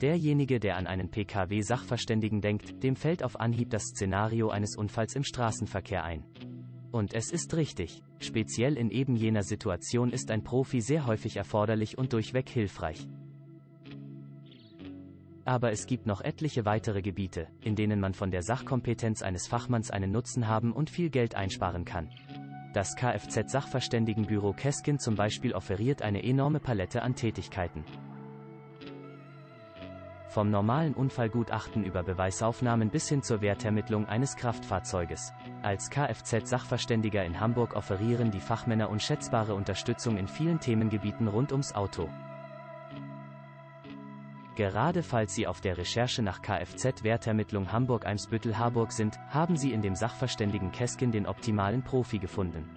Derjenige, der an einen Pkw-Sachverständigen denkt, dem fällt auf Anhieb das Szenario eines Unfalls im Straßenverkehr ein. Und es ist richtig, speziell in eben jener Situation ist ein Profi sehr häufig erforderlich und durchweg hilfreich. Aber es gibt noch etliche weitere Gebiete, in denen man von der Sachkompetenz eines Fachmanns einen Nutzen haben und viel Geld einsparen kann. Das Kfz-Sachverständigenbüro Keskin zum Beispiel offeriert eine enorme Palette an Tätigkeiten. Vom normalen Unfallgutachten über Beweisaufnahmen bis hin zur Wertermittlung eines Kraftfahrzeuges. Als Kfz-Sachverständiger in Hamburg offerieren die Fachmänner unschätzbare Unterstützung in vielen Themengebieten rund ums Auto. Gerade falls Sie auf der Recherche nach Kfz-Wertermittlung Hamburg-Eimsbüttel-Harburg sind, haben Sie in dem Sachverständigen Keskin den optimalen Profi gefunden.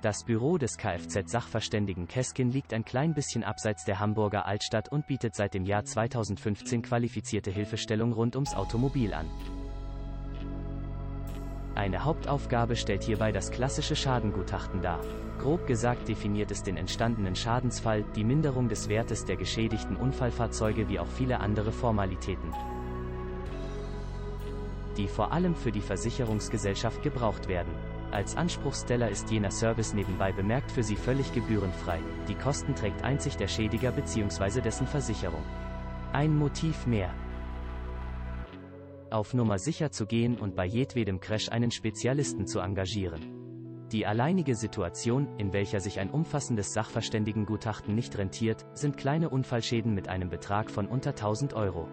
Das Büro des Kfz-Sachverständigen Keskin liegt ein klein bisschen abseits der Hamburger Altstadt und bietet seit dem Jahr 2015 qualifizierte Hilfestellung rund ums Automobil an. Eine Hauptaufgabe stellt hierbei das klassische Schadengutachten dar. Grob gesagt definiert es den entstandenen Schadensfall, die Minderung des Wertes der geschädigten Unfallfahrzeuge wie auch viele andere Formalitäten, die vor allem für die Versicherungsgesellschaft gebraucht werden. Als Anspruchsteller ist jener Service nebenbei bemerkt für Sie völlig gebührenfrei. Die Kosten trägt einzig der Schädiger bzw. dessen Versicherung. Ein Motiv mehr auf Nummer sicher zu gehen und bei jedwedem Crash einen Spezialisten zu engagieren. Die alleinige Situation, in welcher sich ein umfassendes Sachverständigengutachten nicht rentiert, sind kleine Unfallschäden mit einem Betrag von unter 1000 Euro.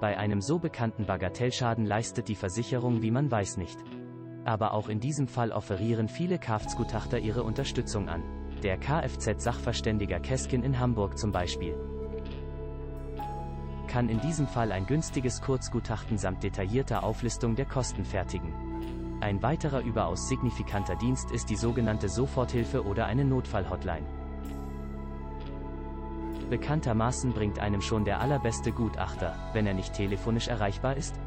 Bei einem so bekannten Bagatellschaden leistet die Versicherung wie man weiß nicht. Aber auch in diesem Fall offerieren viele Kfz-Gutachter ihre Unterstützung an. Der Kfz-Sachverständiger Keskin in Hamburg zum Beispiel kann in diesem Fall ein günstiges Kurzgutachten samt detaillierter Auflistung der Kosten fertigen. Ein weiterer überaus signifikanter Dienst ist die sogenannte Soforthilfe oder eine Notfallhotline. Bekanntermaßen bringt einem schon der allerbeste Gutachter, wenn er nicht telefonisch erreichbar ist?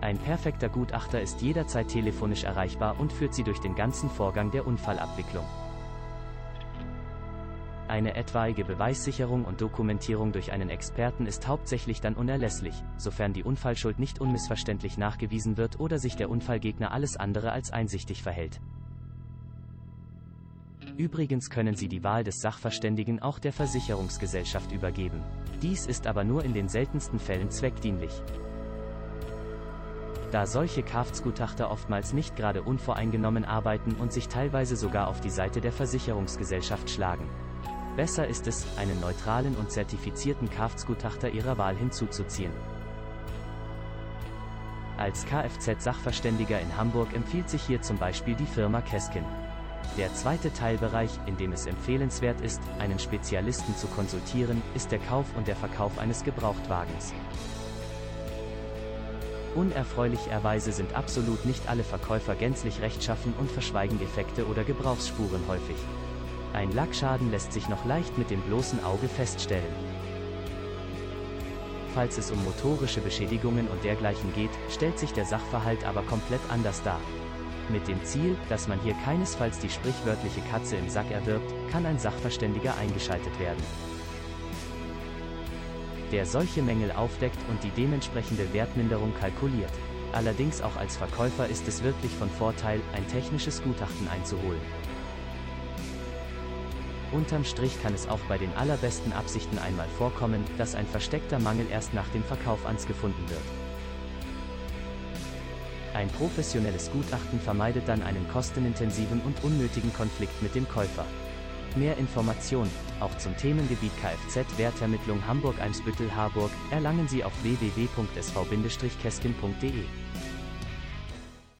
Ein perfekter Gutachter ist jederzeit telefonisch erreichbar und führt Sie durch den ganzen Vorgang der Unfallabwicklung. Eine etwaige Beweissicherung und Dokumentierung durch einen Experten ist hauptsächlich dann unerlässlich, sofern die Unfallschuld nicht unmissverständlich nachgewiesen wird oder sich der Unfallgegner alles andere als einsichtig verhält. Übrigens können Sie die Wahl des Sachverständigen auch der Versicherungsgesellschaft übergeben. Dies ist aber nur in den seltensten Fällen zweckdienlich. Da solche Kfz-Gutachter oftmals nicht gerade unvoreingenommen arbeiten und sich teilweise sogar auf die Seite der Versicherungsgesellschaft schlagen. Besser ist es, einen neutralen und zertifizierten Kfz-Gutachter Ihrer Wahl hinzuzuziehen. Als Kfz-Sachverständiger in Hamburg empfiehlt sich hier zum Beispiel die Firma Keskin. Der zweite Teilbereich, in dem es empfehlenswert ist, einen Spezialisten zu konsultieren, ist der Kauf und der Verkauf eines Gebrauchtwagens. Unerfreulicherweise sind absolut nicht alle Verkäufer gänzlich rechtschaffen und verschweigen Effekte oder Gebrauchsspuren häufig. Ein Lackschaden lässt sich noch leicht mit dem bloßen Auge feststellen. Falls es um motorische Beschädigungen und dergleichen geht, stellt sich der Sachverhalt aber komplett anders dar. Mit dem Ziel, dass man hier keinesfalls die sprichwörtliche Katze im Sack erwirbt, kann ein Sachverständiger eingeschaltet werden. Der solche Mängel aufdeckt und die dementsprechende Wertminderung kalkuliert. Allerdings auch als Verkäufer ist es wirklich von Vorteil, ein technisches Gutachten einzuholen. Unterm Strich kann es auch bei den allerbesten Absichten einmal vorkommen, dass ein versteckter Mangel erst nach dem Verkauf ans gefunden wird. Ein professionelles Gutachten vermeidet dann einen kostenintensiven und unnötigen Konflikt mit dem Käufer. Mehr Informationen, auch zum Themengebiet Kfz-Wertermittlung Hamburg-Eimsbüttel-Harburg, erlangen Sie auf www.sv-keskin.de.